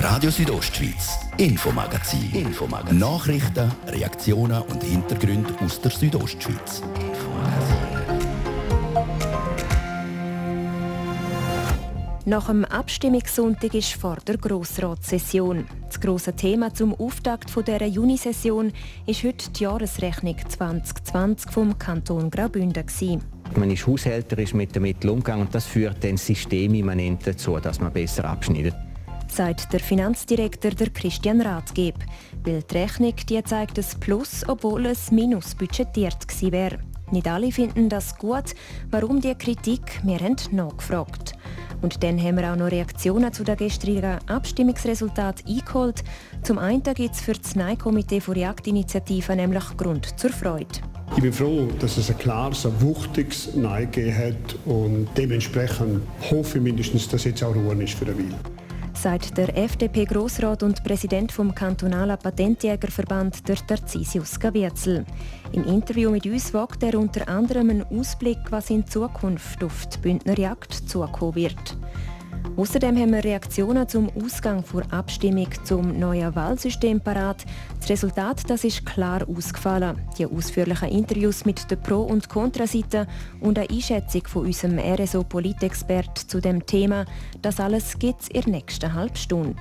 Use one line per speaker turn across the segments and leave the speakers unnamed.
Radio Südostschweiz, Infomagazin. Infomagazin. Nachrichten, Reaktionen und Hintergründe aus der Südostschweiz.
Nach dem Abstimmungssonntag ist vor der Grossratssession. Das grosse Thema zum Auftakt dieser Junisession ist heute die Jahresrechnung 2020 vom Kanton Graubünden.
Man ist haushälterisch mit den Mitteln umgegangen und das führt dann systemimmanent dazu, dass man besser abschneidet.
Sagt der Finanzdirektor der Christian Rathgeb. Weil die Rechnung die zeigt ein Plus, obwohl es Minus budgetiert gewesen wäre. Nicht alle finden das gut. Warum die Kritik? Wir haben nachgefragt. Und dann haben wir auch noch Reaktionen zu den gestrigen Abstimmungsresultaten eingeholt. Zum einen gibt es für das Nein-Komitee von Reaktinitiative nämlich Grund zur Freude.
Ich bin froh, dass es ein klares, ein wuchtiges Nein gegeben hat und dementsprechend hoffe ich mindestens, dass jetzt auch Ruhe ist für eine Weile
sagt der FDP-Grossrat und Präsident vom kantonalen Patentjägerverband, der Tarzisius Gavierzel. Im Interview mit uns wagt er unter anderem einen Ausblick, was in Zukunft auf die Bündner Jagd zukommen wird. Außerdem haben wir Reaktionen zum Ausgang der Abstimmung zum neuen Wahlsystem parat. Das Resultat das ist klar ausgefallen. Die ausführlichen Interviews mit der Pro- und Kontraseite und eine Einschätzung von unserem RSO-Politexpert zu dem Thema, das alles gibt es in der nächsten halben Stunde.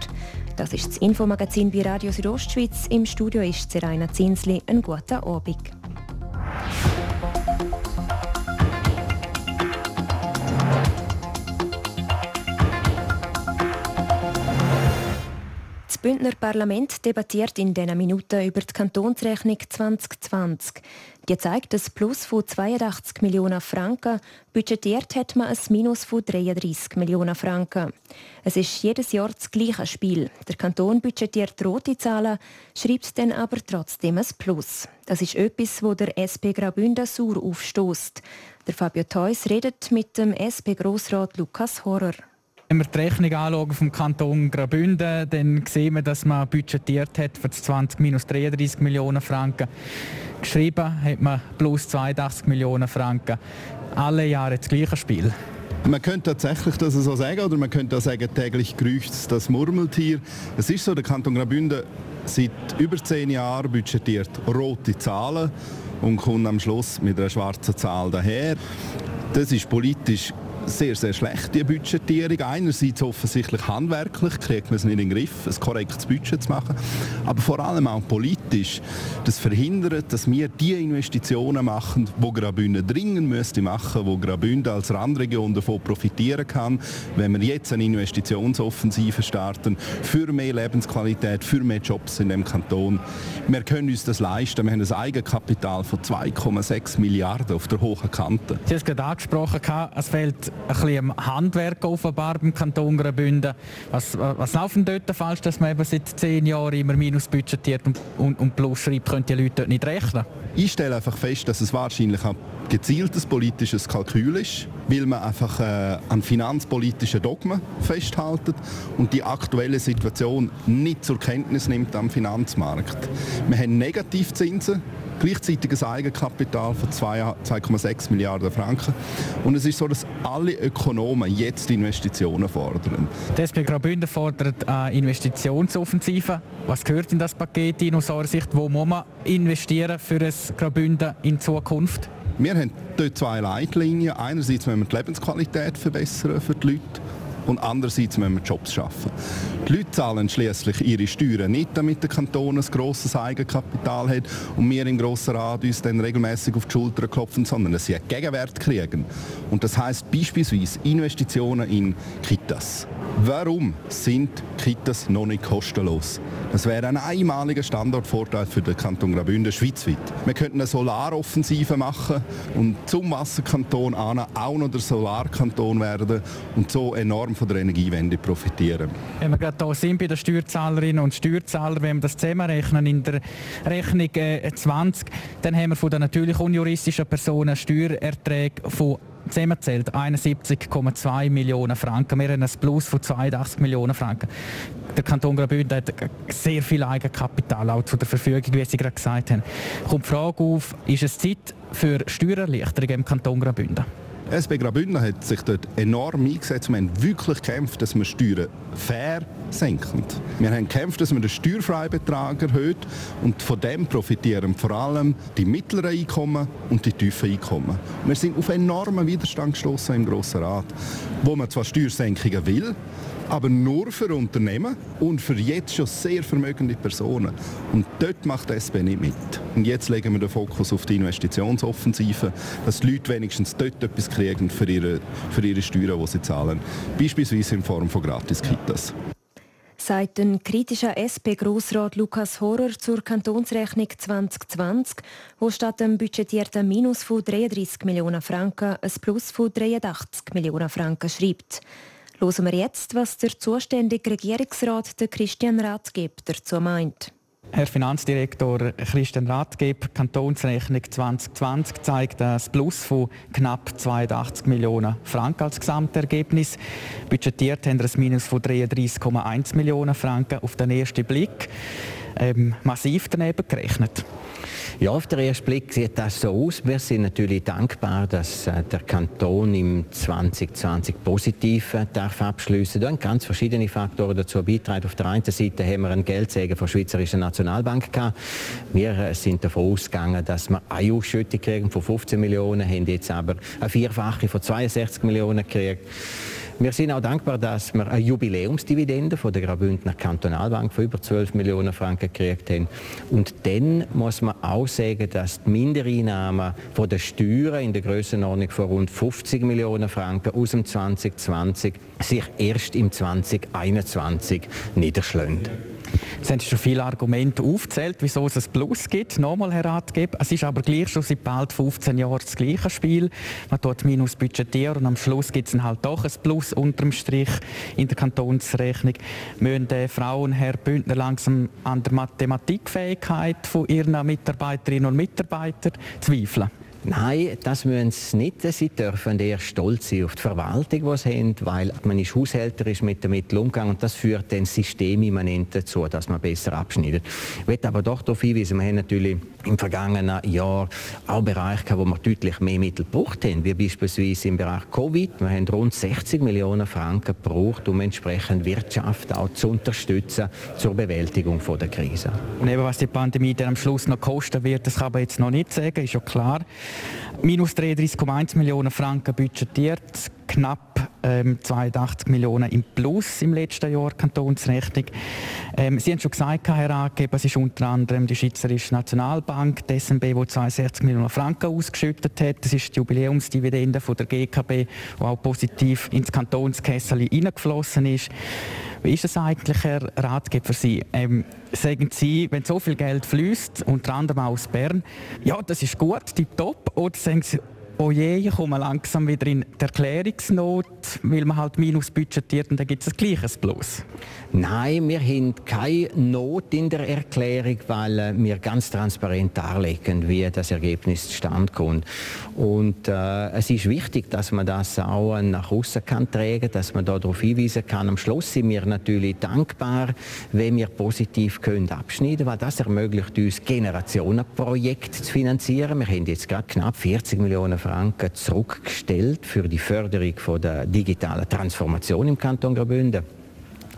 Das ist das Infomagazin bei Radio Südostschweiz. Im Studio ist Seraina Zinsli. Einen guten Abend. Das Bündner Parlament debattiert in diesen Minuten über die Kantonsrechnung 2020. Die zeigt ein Plus von 82 Millionen Franken. Budgetiert hat man ein Minus von 33 Millionen Franken. Es ist jedes Jahr das gleiche Spiel. Der Kanton budgetiert rote Zahlen, schreibt dann aber trotzdem ein Plus. Das ist etwas, wo der SP Graubünden sauer aufstößt. Der Fabio Theus redet mit dem SP-Grossrat Lukas Horrer.
Wenn wir die Rechnung anschauen vom Kanton Graubünden, dann sehen wir, dass man budgetiert hat für 20 minus 33 Millionen Franken. Geschrieben hat man plus 82 Millionen Franken. Alle Jahre das gleiche Spiel.
Man könnte tatsächlich das so sagen, oder man könnte auch sagen, täglich grüßt das Murmeltier. Es ist so, der Kanton Graubünden seit über zehn Jahren budgetiert rote Zahlen und kommt am Schluss mit einer schwarzen Zahl daher. Das ist politisch sehr, sehr schlecht, die Budgetierung. Einerseits offensichtlich handwerklich, kriegt man es nicht in den Griff, ein korrektes Budget zu machen, aber vor allem auch politisch. Das verhindert, dass wir die Investitionen machen, die Graubünden dringend müsste machen, wo Graubünden als Randregion davon profitieren kann, wenn wir jetzt eine Investitionsoffensive starten für mehr Lebensqualität, für mehr Jobs in dem Kanton. Wir können uns das leisten. Wir haben ein Eigenkapital von 2,6 Milliarden auf der hohen Kante.
Sie haben es gerade angesprochen, es fehlt ein bisschen Handwerk offenbar beim Kanton Graubünden. Was, was läuft denn dort falsch, dass man eben seit zehn Jahren immer Minus budgetiert und, und, und Plus schreibt, können die Leute dort nicht rechnen?
Ich stelle einfach fest, dass es wahrscheinlich ein gezieltes politisches Kalkül ist, weil man einfach äh, an finanzpolitischen Dogmen festhält und die aktuelle Situation nicht zur Kenntnis nimmt am Finanzmarkt. Wir haben Negativzinsen gleichzeitig ein Eigenkapital von 2,6 Milliarden Franken. Und es ist so, dass alle Ökonomen jetzt Investitionen fordern.
Die SP Graubünden fordert eine Investitionsoffensive. Was gehört in das Paket in aus eurer Sicht? Wo muss man investieren für ein Graubünden in Zukunft?
Wir haben dort zwei Leitlinien. Einerseits müssen wir die Lebensqualität verbessern für die Leute und andererseits müssen wir Jobs schaffen. Die Leute zahlen schließlich ihre Steuern nicht, damit der Kanton ein grosses Eigenkapital hat und wir im Grossen Rat uns dann regelmäßig auf die Schulter klopfen, sondern dass sie einen Gegenwert kriegen. Und das heißt beispielsweise Investitionen in Kitas. Warum sind Kitas noch nicht kostenlos? Das wäre ein einmaliger Standortvorteil für den Kanton Graubünden schweizweit. Wir könnten eine Solaroffensive machen und zum Wasserkanton auch noch der Solarkanton werden und so enorm von der Energiewende profitieren.
Wenn wir gerade hier sind bei den Steuerzahlerinnen und Steuerzahlern, wenn wir das zusammenrechnen in der Rechnung 20, äh, dann haben wir von den natürlich unjuristischen Personen Steuererträge von zusammenzählt 71,2 Millionen Franken. Wir haben ein Plus von 82 Millionen Franken. Der Kanton Graubünden hat sehr viel Eigenkapital auch zur Verfügung, wie Sie gerade gesagt haben. Kommt die Frage auf, ist es Zeit für Steuererleichterungen im Kanton Graubünden?
SB Graubünden hat sich dort enorm eingesetzt. Wir haben wirklich gekämpft, dass wir Steuern fair steuersenkend. Wir haben gekämpft, dass man den Steuerfreibetrag erhöht und von dem profitieren vor allem die mittleren Einkommen und die tiefen Einkommen. Wir sind auf enormen Widerstand gestoßen im Grossen Rat, wo man zwar Steuersenkungen will, aber nur für Unternehmen und für jetzt schon sehr vermögende Personen. Und dort macht die SP nicht mit. Und jetzt legen wir den Fokus auf die Investitionsoffensive, dass die Leute wenigstens dort etwas kriegen für ihre, für ihre Steuern, die sie zahlen. Beispielsweise in Form von Gratis-Kitas
sagt ein kritischer SP-Grossrat Lukas Horrer zur Kantonsrechnung 2020, wo statt dem budgetierten Minus von 33 Millionen Franken ein Plus von 83 Millionen Franken schreibt. Hören wir jetzt, was der zuständige Regierungsrat der Christian Ratgeb dazu meint.
Herr Finanzdirektor Christian Rathgeb, Kantonsrechnung 2020 zeigt ein Plus von knapp 82 Millionen Franken als Gesamtergebnis. Budgetiert haben wir ein Minus von 33,1 Millionen Franken auf den ersten Blick. Ähm, massiv daneben gerechnet.
Ja, auf den ersten Blick sieht das so aus. Wir sind natürlich dankbar, dass äh, der Kanton im 2020 positiv äh, darf abschließen. Da haben ganz verschiedene Faktoren dazu beitragen. Auf der einen Seite haben wir einen Geldsegen von der Schweizerischen Nationalbank gehabt. Wir äh, sind davon ausgegangen, dass wir eine Ausschüttung kriegen von 15 Millionen, haben jetzt aber eine Vierfache von 62 Millionen gekriegt. Wir sind auch dankbar, dass wir eine Jubiläumsdividende von der Graubündner Kantonalbank von über 12 Millionen Franken gekriegt haben. Und dann muss man auch sagen, dass die Mindereinnahmen von der Steuern in der Grössenordnung von rund 50 Millionen Franken aus dem 2020 sich erst im 2021 niederschlagen.
Es haben schon viele Argumente aufgezählt, wieso es ein Plus gibt. Nochmal, Herr Ratgeber, es ist aber gleich schon seit bald 15 Jahren das gleiche Spiel. Man tut Minus budgetieren und am Schluss gibt es halt doch ein Plus unterm Strich in der Kantonsrechnung. Müssen die Frauen, Herr Bündner, langsam an der Mathematikfähigkeit von ihren Mitarbeiterinnen und Mitarbeitern zweifeln?
Nein, das müssen sie nicht. Sie dürfen eher stolz sein auf die Verwaltung, die sie haben, weil man ist haushälterisch mit den Mitteln umgegangen und das führt dann systemimmanent dazu, dass man besser abschneidet. Ich möchte aber doch darauf hinweisen, wir haben natürlich im vergangenen Jahr auch Bereiche wo wir deutlich mehr Mittel gebraucht haben, wie beispielsweise im Bereich Covid. Wir haben rund 60 Millionen Franken gebraucht, um entsprechend Wirtschaft auch zu unterstützen zur Bewältigung der Krise.
Und eben, was die Pandemie dann am Schluss noch kosten wird, das kann man jetzt noch nicht sagen, ist ja klar. Minus 33,1 Millionen Franken budgetiert, knapp ähm, 82 Millionen im Plus im letzten Jahr Kantonsrechnung. Ähm, Sie haben schon gesagt, Herr Angeber, es ist unter anderem die Schweizerische Nationalbank, die SNB, die 62 Millionen Franken ausgeschüttet hat. Das ist die Jubiläumsdividende von der GKB, die auch positiv ins Kantonskessel hineingeflossen ist. Wie ist es eigentlich, Herr Ratgeber, Sie? Ähm, sagen Sie, wenn so viel Geld fließt, unter anderem aus Bern, ja, das ist gut, top, oder sagen Sie, oh je, ich komme langsam wieder in die Erklärungsnot, weil man halt minus budgetiert und dann gibt es ein gleiches Plus.
Nein, wir haben keine Not in der Erklärung, weil äh, wir ganz transparent darlegen, wie das Ergebnis zustande kommt. Und äh, es ist wichtig, dass man das auch nach außen kann tragen, dass man darauf hinweisen kann. Am Schluss sind wir natürlich dankbar, wenn wir positiv können abschneiden, weil das ermöglicht uns Generationenprojekte zu finanzieren. Wir haben jetzt gerade knapp 40 Millionen Franken zurückgestellt für die Förderung von der digitalen Transformation im Kanton Graubünden.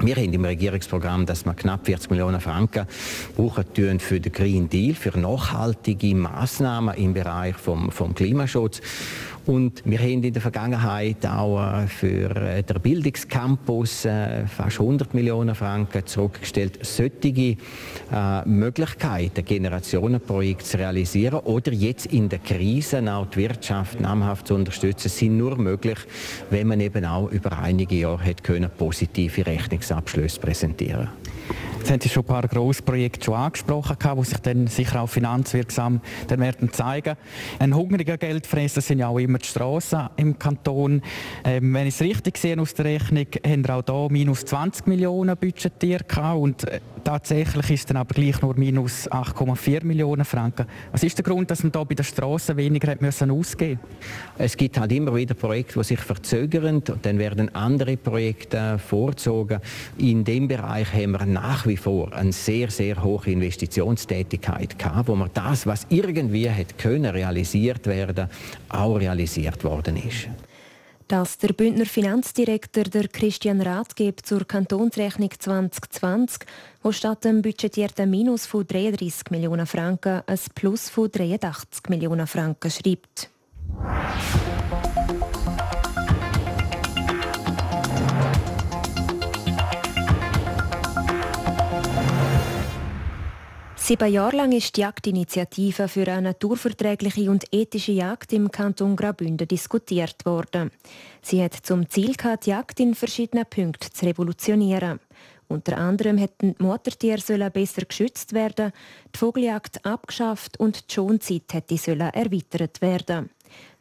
Wir haben im Regierungsprogramm, dass wir knapp 40 Millionen Franken brauchen für den Green Deal, für nachhaltige Maßnahmen im Bereich vom, vom Klimaschutz. Und wir haben in der Vergangenheit auch äh, für äh, den Bildungscampus äh, fast 100 Millionen Franken zurückgestellt. Solche Möglichkeiten, Generationenprojekte zu realisieren oder jetzt in der Krise auch die Wirtschaft namhaft zu unterstützen, sind nur möglich, wenn man eben auch über einige Jahre hat können, positive Rechnungsabschlüsse präsentieren konnte.
Jetzt haben Sie schon ein paar Grossprojekte schon angesprochen, die sich dann sicher auch finanzwirksam dann werden zeigen. Ein hungriger Geldfresser sind ja auch immer die Strassen im Kanton. Ähm, wenn ich es richtig sehe aus der Rechnung, haben wir auch hier minus 20 Millionen budgetiert und äh, tatsächlich ist dann aber gleich nur minus 8,4 Millionen Franken. Was ist der Grund, dass man da bei den Strassen weniger hat müssen ausgeben
Es gibt halt immer wieder Projekte, die sich verzögern und dann werden andere Projekte vorgezogen. In dem Bereich haben wir nach wie vor eine sehr, sehr hohe Investitionstätigkeit gehabt, wo man das, was irgendwie hätte können realisiert werden, auch realisiert worden ist.
Dass der Bündner Finanzdirektor der Christian Rath gibt zur Kantonsrechnung 2020, wo statt dem budgetierten Minus von 33 Millionen Franken ein Plus von 83 Millionen Franken schreibt. Sieben Jahre lang ist die Jagdinitiative für eine naturverträgliche und ethische Jagd im Kanton Graubünden diskutiert worden. Sie hat zum Ziel gehabt, die Jagd in verschiedenen Punkten zu revolutionieren. Unter anderem hätten die Muttertiere besser geschützt werden, die Vogeljagd abgeschafft und die Schonzeit hätte erweitert werden.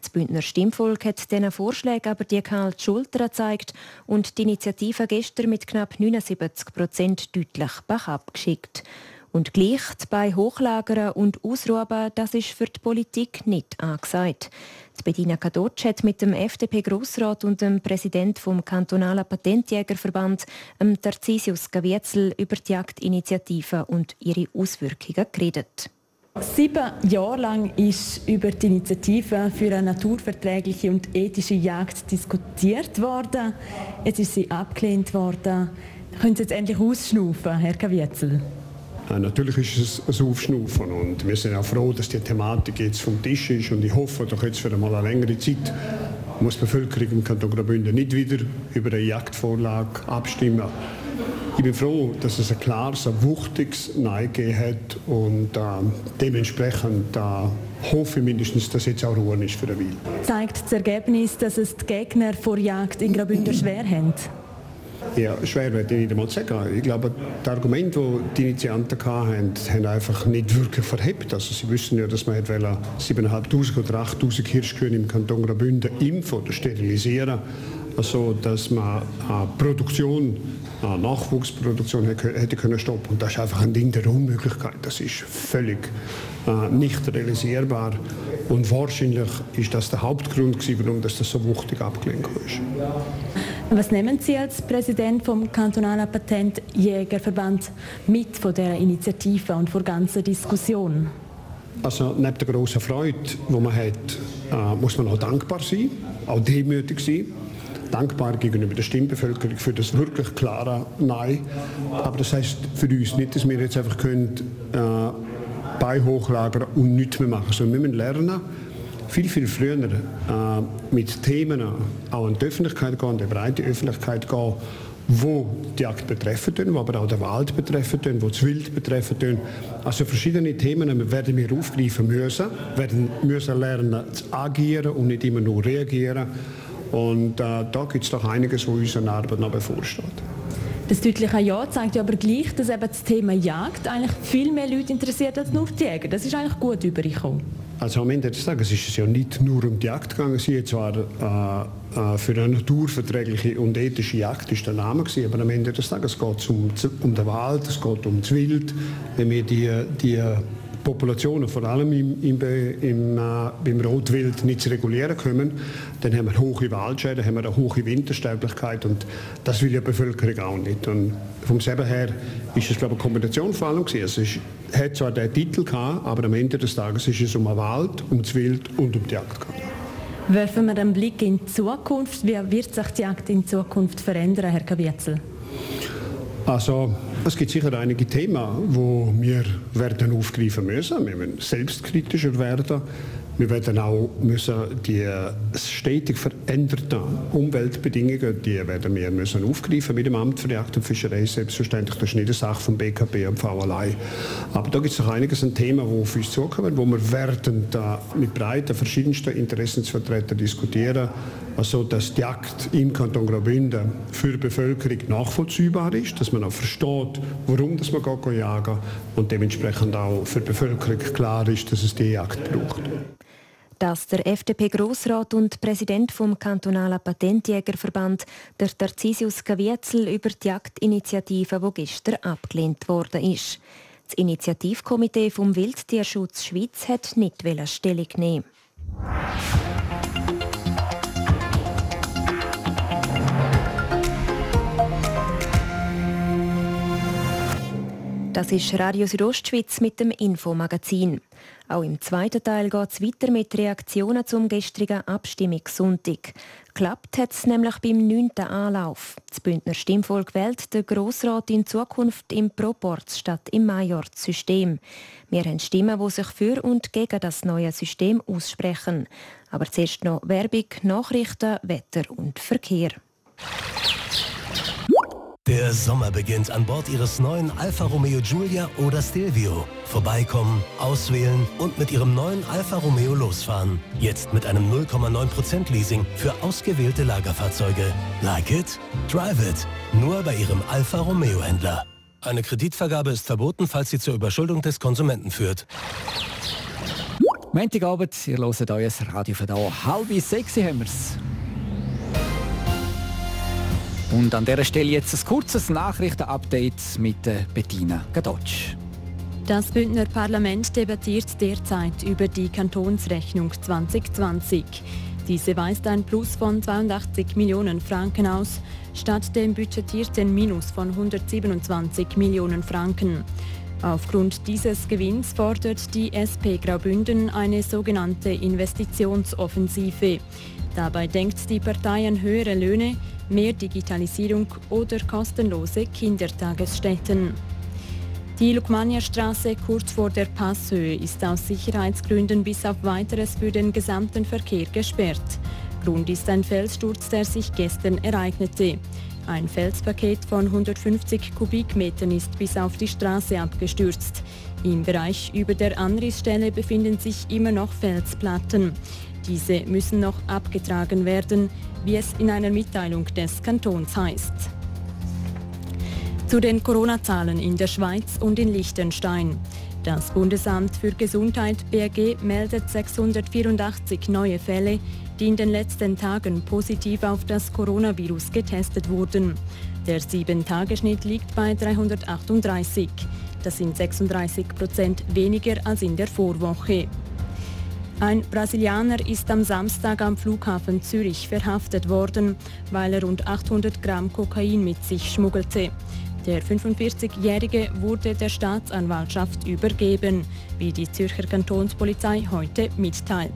Das Bündner Stimmvolk hat diesen Vorschlägen aber die kalte Schulter gezeigt und die Initiative gestern mit knapp 79 Prozent deutlich bach abgeschickt. Und gleich bei Hochlagern und Ausruhen, das ist für die Politik nicht angesagt. Die Bedina Kadotsch hat mit dem FDP-Grossrat und dem Präsident vom kantonalen Patentjägerverband, dem Tarsisius Gavietzel, über die Jagdinitiative und ihre Auswirkungen geredet.
Sieben Jahre lang ist über die Initiative für eine naturverträgliche und ethische Jagd diskutiert worden. Jetzt ist sie abgelehnt worden. Können Sie jetzt endlich ausschnaufen, Herr Gavietzel?
Natürlich ist es ein Aufschnaufen und wir sind auch froh, dass die Thematik jetzt vom Tisch ist und ich hoffe, doch jetzt für einmal eine längere Zeit muss die Bevölkerung im Kanton Graubünden nicht wieder über eine Jagdvorlage abstimmen. Ich bin froh, dass es ein klares, ein wuchtiges Nein gegeben hat und äh, dementsprechend äh, hoffe ich mindestens, dass jetzt auch Ruhe ist für eine Weile.
Zeigt das Ergebnis, dass es die Gegner vor Jagd in Graubünden schwer haben?
Ja, schwer werde ich nicht einmal sagen. Ich glaube, die Argumente, die die Initianten hatten, haben einfach nicht wirklich verhebt. Also sie wissen ja, dass man 7'500 oder 8'000 Hirschkühe im Kanton Graubünden impfen oder sterilisieren also dass man Produktion, Nachwuchsproduktion hätte können stoppen. Und das ist einfach ein Ding der Unmöglichkeit. Das ist völlig äh, nicht realisierbar. Und wahrscheinlich ist das der Hauptgrund, warum das so wuchtig abgelehnt ist.
Was nehmen Sie als Präsident vom kantonalen Patentjägerverband mit von der Initiative und von der ganzen Diskussion?
Also neben der großen Freude, die man hat, äh, muss man auch dankbar sein, auch demütig sein. Dankbar gegenüber der Stimmbevölkerung für das wirklich klare Nein. Aber das heißt für uns nicht, dass wir jetzt einfach können, äh, bei hochlagern und nichts mehr machen, sondern wir müssen lernen, viel, viel früher äh, mit Themen auch an die Öffentlichkeit gehen, an die breite Öffentlichkeit gehen, wo die Jagd betreffen tun, wo aber auch den Wald betreffen tun, wo das Wild betreffen tun. Also verschiedene Themen werden wir aufgreifen müssen, werden müssen lernen zu agieren und nicht immer nur reagieren. Und äh, da gibt es doch einiges, wo unsere Arbeit noch bevorsteht.
Das deutliche Ja zeigt ja aber gleich, dass eben das Thema Jagd eigentlich viel mehr Leute interessiert als nur die Jäger. Das ist eigentlich gut übergekommen.
Also am Ende des Tages ist es ja nicht nur um die Jagd gegangen. Sie zwar äh, äh, für eine naturverträgliche und ethische Jagd ist der Name gewesen, aber am Ende des Tages geht es um, um den Wald, es geht um das Wild. Wenn wir die, die Populationen, vor allem im, im, im, äh, beim Rotwild, nicht zu regulieren können, dann haben wir hohe Waldschäden, haben wir eine hohe Wintersterblichkeit und das will ja die Bevölkerung auch nicht. Und vom selber her ist es glaube ich, eine Kombination vor allem gewesen. Es ist, hat zwar den Titel gehabt, aber am Ende des Tages ist es um den Wald, um das Wild und um die Jagd gegangen.
Werfen wir einen Blick in die Zukunft. Wie wird sich die Jagd in Zukunft verändern, Herr Kavietzel?
Also es gibt sicher einige Themen, wo wir werden aufgreifen müssen. Wir müssen selbstkritischer werden. Wir werden auch müssen die stetig veränderten Umweltbedingungen, die werden wir müssen aufgreifen mit dem Amt für Jagd und Fischerei. Selbstverständlich, das ist nicht eine Sache vom BKB und V allein. Aber da gibt es noch einiges an Themen, die auf uns zukommen, wo wir werden da mit breiten, verschiedensten Interessensvertretern diskutieren, also dass die Jagd im Kanton Graubünden für die Bevölkerung nachvollziehbar ist, dass man auch versteht, warum das man geht jagen und dementsprechend auch für die Bevölkerung klar ist, dass es die Jagd braucht
dass der FDP-Grossrat und Präsident vom kantonalen Patentjägerverband, der Tarsisius Gavietzel, über die Jagdinitiative, die gestern abgelehnt worden ist. Das Initiativkomitee vom Wildtierschutz Schweiz hat nicht Stellung nehmen. Das ist Radio Südostschweiz mit dem Infomagazin. Auch im zweiten Teil geht es weiter mit Reaktionen zum gestrigen Abstimmungssonntag. Klappt hat es nämlich beim neunten Anlauf. Das Bündner Stimmvolk wählt den Grossrat in Zukunft im Proporz statt im Major-System. Wir haben Stimmen, die sich für und gegen das neue System aussprechen. Aber zuerst noch Werbung, Nachrichten, Wetter und Verkehr.
Der Sommer beginnt an Bord Ihres neuen Alfa Romeo Giulia oder Stelvio. Vorbeikommen, auswählen und mit Ihrem neuen Alfa Romeo losfahren. Jetzt mit einem 0,9% Leasing für ausgewählte Lagerfahrzeuge. Like it? Drive it. Nur bei Ihrem Alfa Romeo Händler. Eine Kreditvergabe ist verboten, falls sie zur Überschuldung des Konsumenten führt.
Montagabend, ihr hört euer Radio da. Halb sechs haben wir's. Und an dieser Stelle jetzt ein kurzes Nachrichtenupdate mit Bettina Gadotsch.
Das Bündner Parlament debattiert derzeit über die Kantonsrechnung 2020. Diese weist ein Plus von 82 Millionen Franken aus, statt dem budgetierten Minus von 127 Millionen Franken. Aufgrund dieses Gewinns fordert die SP Graubünden eine sogenannte Investitionsoffensive. Dabei denkt die Partei an höhere Löhne, mehr Digitalisierung oder kostenlose Kindertagesstätten. Die Lukmania-Straße kurz vor der Passhöhe ist aus Sicherheitsgründen bis auf weiteres für den gesamten Verkehr gesperrt. Grund ist ein Felssturz, der sich gestern ereignete. Ein Felspaket von 150 Kubikmetern ist bis auf die Straße abgestürzt. Im Bereich über der Anrissstelle befinden sich immer noch Felsplatten. Diese müssen noch abgetragen werden, wie es in einer Mitteilung des Kantons heißt. Zu den Corona-Zahlen in der Schweiz und in Liechtenstein. Das Bundesamt für Gesundheit BRG meldet 684 neue Fälle, die in den letzten Tagen positiv auf das Coronavirus getestet wurden. Der 7-Tage-Schnitt liegt bei 338. Das sind 36 Prozent weniger als in der Vorwoche. Ein Brasilianer ist am Samstag am Flughafen Zürich verhaftet worden, weil er rund 800 Gramm Kokain mit sich schmuggelte. Der 45-Jährige wurde der Staatsanwaltschaft übergeben, wie die Zürcher Kantonspolizei heute mitteilt.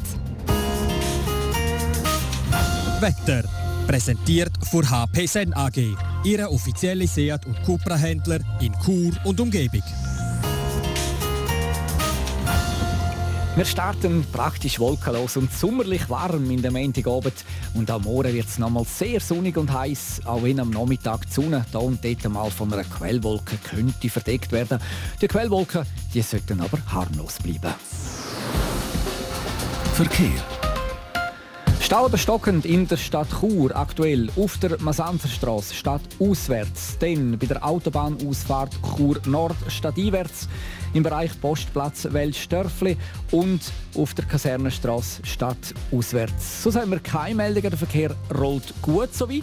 Wetter präsentiert von HP Sen AG, Ihre offizielle Seat- und Cupra-Händler in Chur und Umgebung.
Wir starten praktisch wolkenlos und sommerlich warm in der Montagabend. Und am Morgen wird es nochmal sehr sonnig und heiß, auch wenn am Nachmittag die Sonne da und dort mal von einer Quellwolke könnte verdeckt werden. Die Quellwolken die sollten aber harmlos bleiben.
Verkehr.
Stau oder stockend in der Stadt Chur, aktuell auf der Masanzerstraße stadtauswärts, dann bei der Autobahnausfahrt Chur Nord stadteinwärts, im Bereich Postplatz Weltstörfli und auf der Kasernenstraße stadtauswärts. So haben wir keine Meldungen, der Verkehr rollt gut soweit.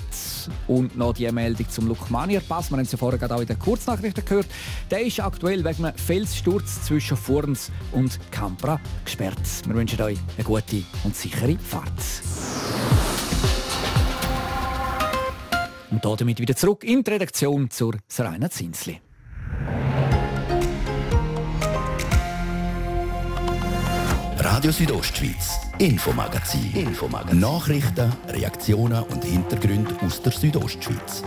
Und noch die Meldung zum Lukmanier-Pass, wir haben es ja vorher gerade auch in den Kurznachrichten gehört, der ist aktuell wegen einem Felssturz zwischen Furns und Campra gesperrt. Wir wünschen euch eine gute und sichere Fahrt. Und damit wieder zurück in die Redaktion zur Seraina Zinsli.
Radio Südostschweiz, Infomagazin. Infomagazin. Nachrichten, Reaktionen und Hintergründe aus der Südostschweiz.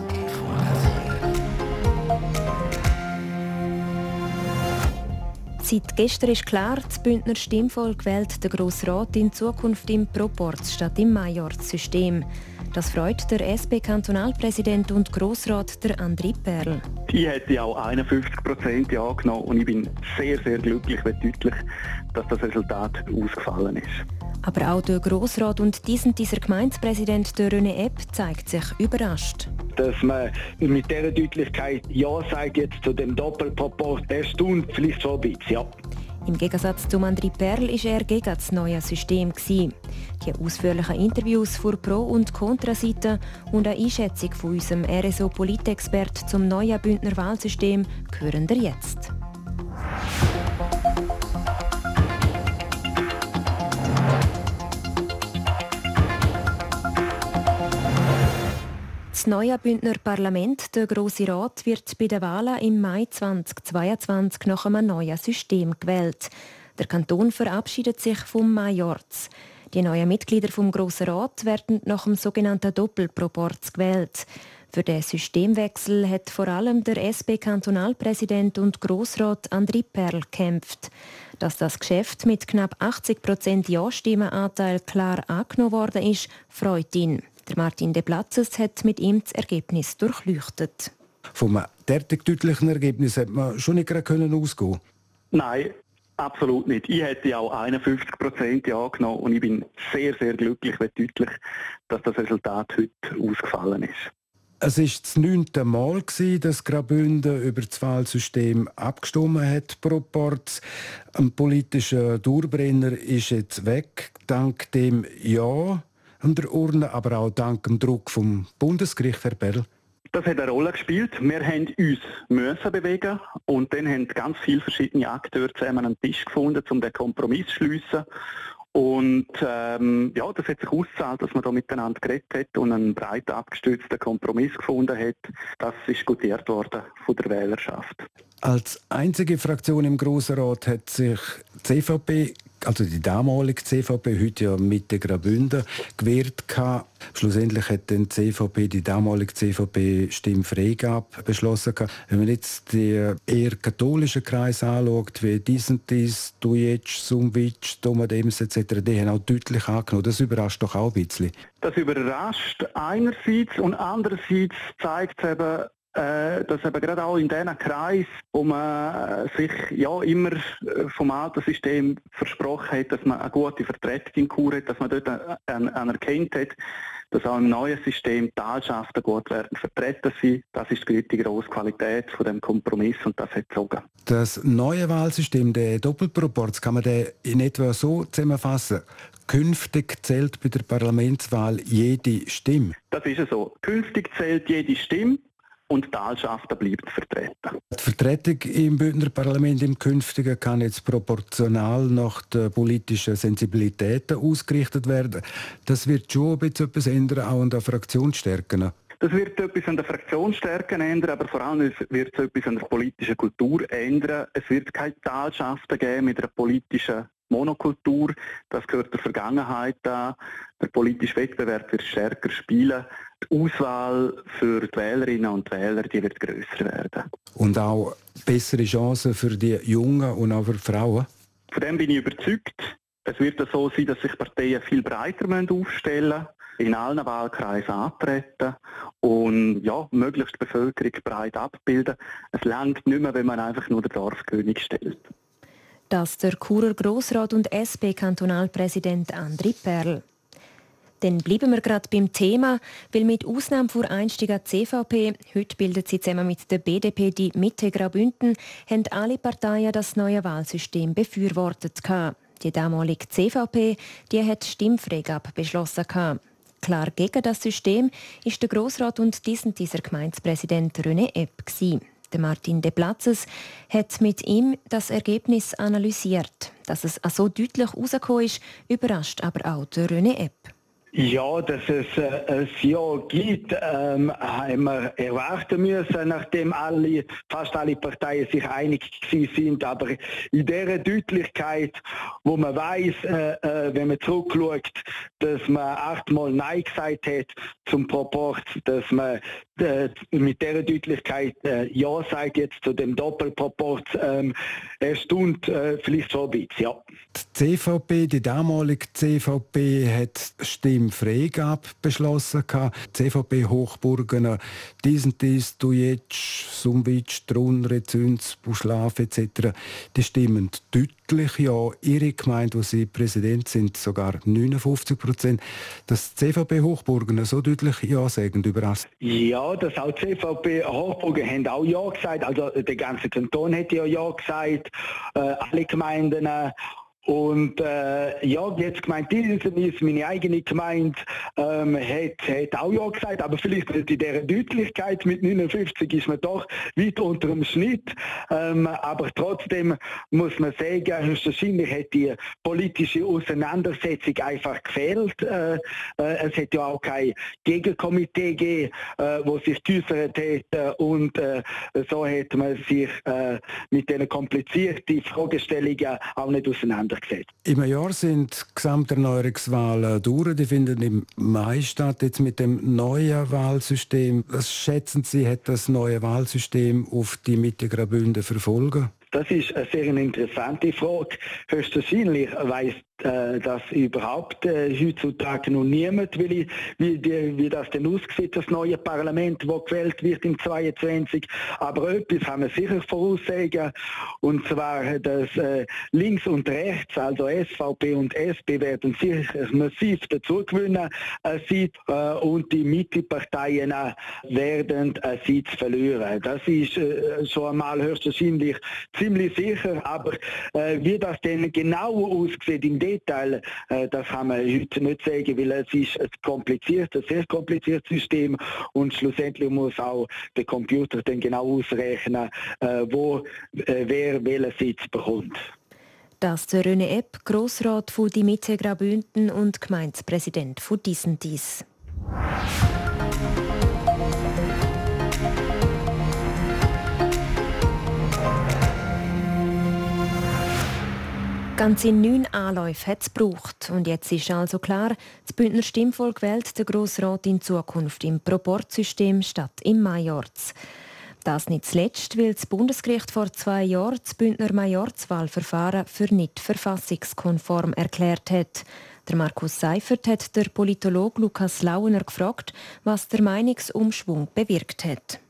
Seit gestern ist klar, das Bündner Stimmvolk wählt den Grossrat in Zukunft im Proporz statt im Major-System. Das freut der SP-Kantonalpräsident und Grossrat der André Perl.
Ich hätte auch 51 Prozent angenommen und ich bin sehr, sehr glücklich, wenn deutlich, dass das Resultat ausgefallen ist.
Aber auch der Grossrat und diesen dieser Gemeindepräsident der René Epp zeigt sich überrascht.
Dass man mit dieser Deutlichkeit Ja sagt jetzt zu dem Doppelproport, der stund vielleicht so ein bisschen, ja.
Im Gegensatz zu André Perl ist er gegen das neue System. Gewesen. Die ausführlichen Interviews vor Pro- und Kontraseite und eine Einschätzung von unserem RSO-Politexpert zum neuen Bündner Wahlsystem hören wir jetzt. Das neue Bündner Parlament, der Grosse Rat, wird bei den Wahlen im Mai 2022 nach einem neuen System gewählt. Der Kanton verabschiedet sich vom Majorz. Die neuen Mitglieder vom Grossen Rat werden nach dem sogenannten Doppelproporz gewählt. Für den Systemwechsel hat vor allem der SP-Kantonalpräsident und Grossrat Andri Perl gekämpft. Dass das Geschäft mit knapp 80 Prozent Ja-Stimmenanteil klar angenommen worden ist, freut ihn. Der Martin De Platzes hat mit ihm das Ergebnis durchleuchtet.
Vom derartig deutlichen Ergebnis hätte man schon nicht ausgehen können
Nein, absolut nicht. Ich hätte auch 51 Prozent Ja genommen und ich bin sehr, sehr glücklich, wie deutlich, dass das Resultat heute ausgefallen ist.
Es war das neunte Mal, dass Graubünden über das Wahlsystem abgestimmt hat, Proporz. Ein politischer Durchbrenner ist jetzt weg, dank dem Ja an der Urne, aber auch dank dem Druck vom Bundesgericht, Herr Berl?
Das hat eine Rolle gespielt. Wir haben uns müssen bewegen und dann haben ganz viele verschiedene Akteure zusammen einen Tisch gefunden, um den Kompromiss zu schliessen. Und ähm, ja, das hat sich ausgezahlt, dass man da miteinander geredet hat und einen breit abgestützten Kompromiss gefunden hat. Das ist gutiert worden von der Wählerschaft.
Als einzige Fraktion im Grossen Rat hat sich die CVP also die damalige CVP, heute ja Mitte Graubünden, gewährt gehabt. Schlussendlich hat dann die CVP, die damalige CVP, Stimmfreigabe beschlossen gehabt. Wenn man jetzt die eher katholischen Kreise anschaut, wie Disentis, Dujic, Sumvic, Tomadems etc., die haben auch deutlich angenommen. Das überrascht doch auch ein bisschen.
Das überrascht einerseits und andererseits zeigt es eben, dass eben gerade auch in diesen Kreis, wo man sich ja immer äh, vom alten System versprochen hat, dass man eine gute Vertretung in Kur hat, dass man dort anerkannt hat, dass auch im neuen System Talschaften gut werden vertreten sind. Das ist die grosse Qualität von dem Kompromiss und das hat gezogen.
Das neue Wahlsystem, der Doppelproporz, kann man den in etwa so zusammenfassen. Künftig zählt bei der Parlamentswahl jede Stimme.
Das ist so. Künftig zählt jede Stimme und die Talschaften bleiben vertreten.
Die Vertretung im Bündner Parlament im künftigen kann jetzt proportional nach den politischen Sensibilitäten ausgerichtet werden. Das wird schon ein bisschen etwas ändern, auch an der Fraktionsstärken.
Das wird etwas an der Fraktionsstärke ändern, aber vor allem wird es etwas an der politischen Kultur ändern. Es wird keine Talschaften geben mit einer politischen Monokultur. Das gehört der Vergangenheit an. Der politische Wettbewerb wird stärker spielen. Die Auswahl für die Wählerinnen und Wähler die wird grösser werden.
Und auch bessere Chancen für die Jungen und auch für Frauen?
Von dem bin ich überzeugt. Es wird so sein, dass sich Parteien viel breiter aufstellen müssen in allen Wahlkreisen antreten und ja, möglichst die Bevölkerung breit abbilden. Es langt nicht mehr, wenn man einfach nur den Dorfkönig stellt.
Das der Churer Grossrat und SP-Kantonalpräsident Andri Perl. Dann bleiben wir gerade beim Thema, weil mit Ausnahme vor einstiger CVP, heute bildet sie zusammen mit der BDP die Mitte Graubünden, haben alle Parteien das neue Wahlsystem befürwortet. Die damalige CVP die hat Stimmfreigabe beschlossen. Klar gegen das System ist der Grossrat und diesen dieser Gemeindepräsident René Epp. Der Martin De Platzes hat mit ihm das Ergebnis analysiert. Dass es so deutlich herausgekommen ist, überrascht aber auch René Epp.
Ja, dass es äh, ein Ja gibt, ähm, haben wir erwarten müssen, nachdem alle, fast alle Parteien sich einig sind. Aber in dieser Deutlichkeit, wo man weiß, äh, äh, wenn man zurückschaut, dass man achtmal Nein gesagt hat zum Proport, dass man äh, mit dieser Deutlichkeit äh, Ja sagt jetzt zu dem Doppelproport, ähm, erstaunt äh, vielleicht so ein bisschen, ja.
Die CVP, die damalige CVP, hat Stimmfreigabe beschlossen. Die CVP-Hochburgen Disentis, Dujic, Sumvic, Trunre, Zünz, Buschlaf etc., die stimmen deutlich ja. Ihre Gemeinde, wo Sie Präsident sind, sogar 59 Prozent. Dass die CVP-Hochburgen so deutlich Ja sagen, überrascht?
Ja, dass auch die CVP-Hochburgen haben auch Ja gesagt. Also der ganze Kanton hat ja Ja gesagt, äh, alle Gemeinden. Und äh, ja, jetzt gemeint ist, meine eigene Gemeinde ähm, hat, hat auch ja gesagt, aber vielleicht nicht in dieser Deutlichkeit, mit 59 ist man doch weit unter dem Schnitt. Ähm, aber trotzdem muss man sagen, höchstwahrscheinlich hat die politische Auseinandersetzung einfach gefehlt. Äh, äh, es hat ja auch kein Gegenkomitee gegeben, äh, wo sich geäußert hat und äh, so hat man sich äh, mit diesen komplizierten Fragestellungen auch nicht auseinandergesetzt gesetzt.
Im Jahr sind Gesamterneuerungswahlen durch. Die finden im Mai statt. Jetzt mit dem neuen Wahlsystem. Was schätzen Sie, hat das neue Wahlsystem auf die Mitte Graubünden verfolgen?
Das ist eine sehr interessante Frage. Höchstwahrscheinlich weiss äh, dass überhaupt äh, heutzutage noch niemand will, wie, die, wie das denn aussieht, das neue Parlament, das gewählt wird im 22. Aber etwas haben wir sicher voraussagen, und zwar, dass äh, links und rechts, also SVP und SP, werden sicher massiv dazu gewinnen äh, äh, und die Mitteparteien werden einen Sitz verlieren. Das ist äh, schon einmal höchstwahrscheinlich ziemlich sicher, aber äh, wie das denn genau aussieht in Detail, äh, das kann man heute nicht sagen, weil es ist ein kompliziertes, sehr kompliziertes System und schlussendlich muss auch der Computer dann genau ausrechnen, äh, wo äh, wer welchen Sitz bekommt.
Das zur Röne Epp, Grossrat von die Mitte Graubünden und Gemeindepräsident von Dies. Ganze neun Anläufe hat es gebraucht. Und jetzt ist also klar, das Bündner Stimmvolk wählt den Grossrat in Zukunft im Proportsystem statt im Majorz. Das nicht zuletzt, weil das Bundesgericht vor zwei Jahren das Bündner Majorzwahlverfahren für nicht verfassungskonform erklärt hat. Der Markus Seifert hat der Politologe Lukas Launer gefragt, was der Meinungsumschwung bewirkt hat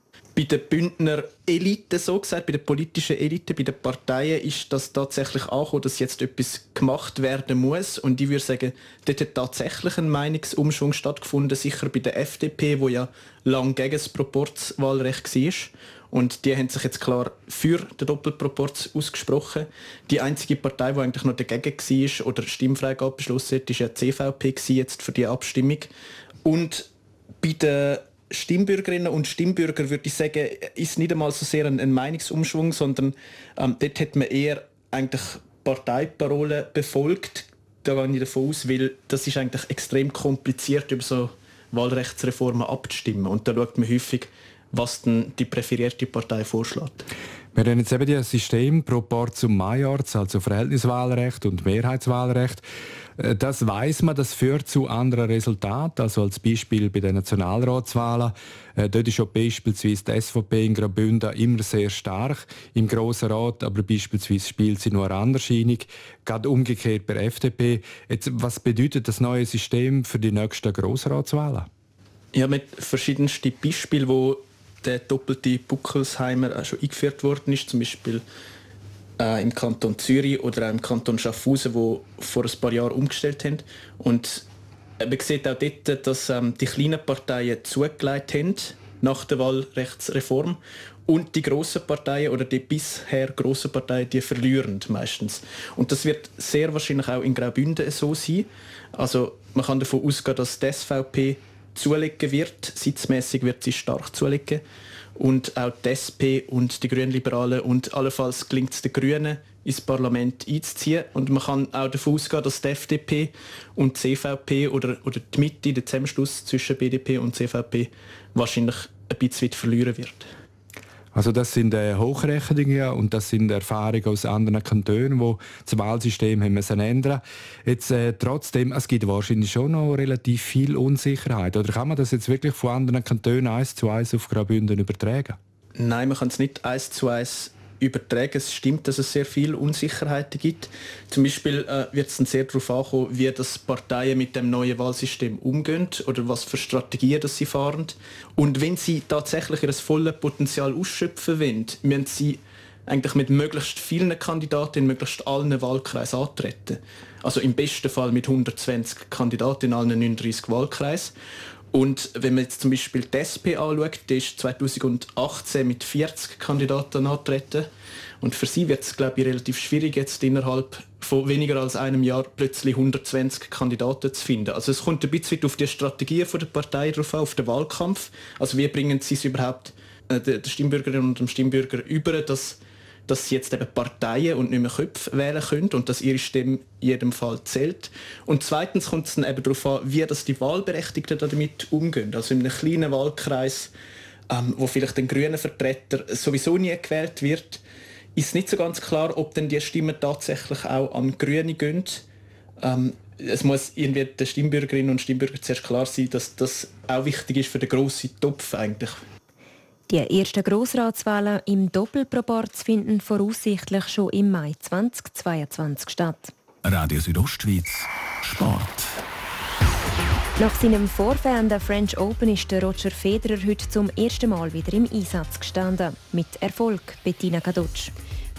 bei der Bündner Elite, so gesagt, bei der politischen Elite, bei den Parteien ist das tatsächlich angekommen, dass jetzt etwas gemacht werden muss. Und ich würde sagen, dort hat tatsächlich ein Meinungsumschwung stattgefunden, sicher bei der FDP, wo ja lang gegen das Proporzwahlrecht war. Und die haben sich jetzt klar für den Doppelproporz ausgesprochen. Die einzige Partei, die eigentlich noch dagegen war oder Stimmfreigabe beschlossen hat, ist ja die CVP jetzt für die Abstimmung. Und bei der Stimmbürgerinnen und Stimmbürger, würde ich sagen, ist nicht einmal so sehr ein, ein Meinungsumschwung, sondern ähm, dort hat man eher eigentlich Parteiparolen befolgt. Da gehe ich davon aus, weil das ist eigentlich extrem kompliziert, über so Wahlrechtsreformen abzustimmen. Und da schaut man häufig, was denn die präferierte Partei vorschlägt.
Wir haben jetzt eben das System pro Part zum Majorz, also Verhältniswahlrecht und Mehrheitswahlrecht. Äh, das weiß man, das führt zu anderen Resultaten. Also als Beispiel bei den Nationalratswahlen. Äh, dort ist auch beispielsweise die SVP in Graubünden immer sehr stark im Grossen Rat, aber beispielsweise spielt sie nur eine Anderscheinung. Gerade umgekehrt bei der FDP. Jetzt, was bedeutet das neue System für die nächsten Grossratswahlen?
Ja, mit verschiedensten Beispielen, wo der doppelte Buckelsheimer schon eingeführt worden ist, zum Beispiel äh, im Kanton Zürich oder auch im Kanton Schaffhausen, wo vor ein paar Jahren umgestellt haben. Und äh, man sieht auch dort, dass ähm, die kleinen Parteien zugelegt haben nach der Wahlrechtsreform und die grossen Parteien oder die bisher grossen Parteien, die verlieren meistens. Und das wird sehr wahrscheinlich auch in Graubünden so sein. Also man kann davon ausgehen, dass die SVP zulegen wird. Sitzmäßig wird sie stark zulegen und auch die SP und die Grünliberalen und allenfalls gelingt es den Grünen ins Parlament einzuziehen und man kann auch davon ausgehen, dass die FDP und die CVP oder, oder die Mitte, der Zusammenschluss zwischen BDP und CVP wahrscheinlich ein bisschen verlieren wird.
Also das sind äh, Hochrechnungen und das sind Erfahrungen aus anderen Kantonen, wo das Wahlsystem haben ändern. Jetzt äh, trotzdem, es gibt wahrscheinlich schon noch relativ viel Unsicherheit. Oder kann man das jetzt wirklich von anderen Kantonen eins zu eins auf Graubünden übertragen?
Nein, man kann es nicht eins zu eins übertragen. Es stimmt, dass es sehr viel Unsicherheiten gibt. Zum Beispiel äh, wird es dann sehr darauf ankommen, wie das Parteien mit dem neuen Wahlsystem umgehen oder was für Strategien das sie fahren. Und wenn sie tatsächlich ihr volles Potenzial ausschöpfen wollen, müssen sie eigentlich mit möglichst vielen Kandidaten in möglichst allen Wahlkreisen antreten. Also im besten Fall mit 120 Kandidaten in allen 39 Wahlkreisen. Und wenn man jetzt zum Beispiel die SP anschaut, die ist 2018 mit 40 Kandidaten antreten. Und für sie wird es, glaube ich, relativ schwierig, jetzt innerhalb von weniger als einem Jahr plötzlich 120 Kandidaten zu finden. Also es kommt ein bisschen auf die Strategie der Partei drauf an, auf den Wahlkampf. Also wie bringen sie es überhaupt äh, den Stimmbürgerinnen und dem Stimmbürger über, dass dass sie jetzt eben Parteien und nicht mehr Köpfe wählen können und dass ihre Stimme in jedem Fall zählt. Und zweitens kommt es dann eben darauf an, wie das die Wahlberechtigten damit umgehen. Also in einem kleinen Wahlkreis, ähm, wo vielleicht ein grüner Vertreter sowieso nie gewählt wird, ist nicht so ganz klar, ob denn die Stimmen tatsächlich auch an Grüne gehen. Ähm, es muss irgendwie den Stimmbürgerinnen und Stimmbürgern zuerst klar sein, dass das auch wichtig ist für den grossen Topf eigentlich.
Die ersten Grossratswahlen im Doppelproporz finden voraussichtlich schon im Mai 2022 statt.
Radio Südostschweiz Sport.
Nach seinem vorfahrenden French Open ist der Roger Federer heute zum ersten Mal wieder im Einsatz gestanden. Mit Erfolg, Bettina Kadutsch.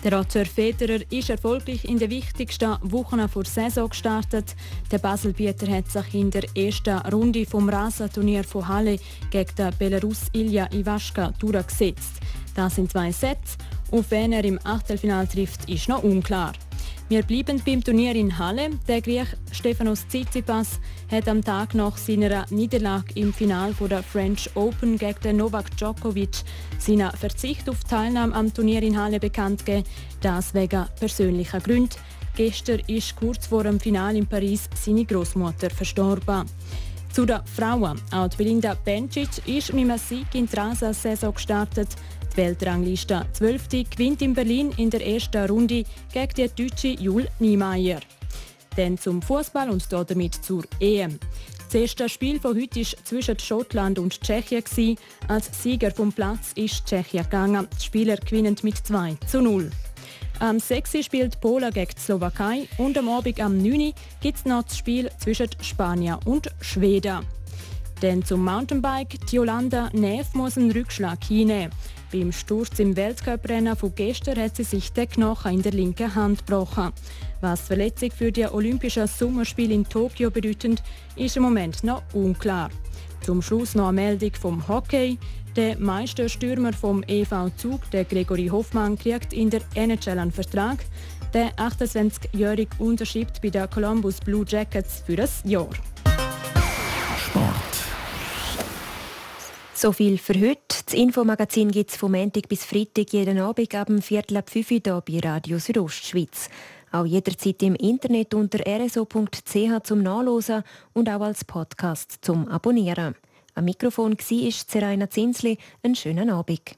Der Roger Federer ist erfolgreich in den wichtigsten Wochen vor Saison gestartet. Der Baselbieter hat sich in der ersten Runde vom Rasenturnier von Halle gegen den Belarus Ilya Iwaschka durchgesetzt. Das sind zwei Sets. Auf wen er im Achtelfinal trifft, ist noch unklar. Wir bleiben beim Turnier in Halle. Der Griech Stefanos Tsitsipas hat am Tag nach seiner Niederlage im Final der French Open gegen Novak Djokovic seinen Verzicht auf Teilnahme am Turnier in Halle bekannt gegeben. Das wegen persönlicher Gründe. Gestern ist kurz vor dem Final in Paris seine Großmutter verstorben. Zu den Frauen. Auch Belinda Bencic ist mit einem Sieg in die Rasen-Saison gestartet. Die Weltrangliste 12. gewinnt in Berlin in der ersten Runde gegen die deutsche Jul Niemeyer. Dann zum Fußball und damit zur EM. Das erste Spiel von heute war zwischen Schottland und Tschechien. Als Sieger vom Platz ist Tschechien gegangen. Die Spieler gewinnen mit 2 zu 0. Am 6. spielt Polen gegen die Slowakei und am Abend am 9. gibt es noch das Spiel zwischen Spanien und Schweden. Dann zum Mountainbike. Die Yolanda Neff muss einen Rückschlag hinnehmen. Beim Sturz im Weltcuprennen von gestern hat sie sich den Knochen in der linken Hand gebrochen. Was die Verletzung für die Olympischen Sommerspiele in Tokio bedeutet, ist im Moment noch unklar. Zum Schluss noch eine Meldung vom Hockey. Der Meisterstürmer vom EV Zug, der Gregory Hoffmann, kriegt in der NHL einen Vertrag. Der 28-Jährige unterschreibt bei den Columbus Blue Jackets für ein Jahr.
So viel für heute. Das Infomagazin gibt es vom Montag bis Freitag jeden Abend ab dem Viertel ab 5 Uhr bei Radio Südostschweiz. Auch jederzeit im Internet unter rso.ch zum Nachlesen und auch als Podcast zum Abonnieren. Am Mikrofon war Seraina Zinsli. Einen schönen Abend.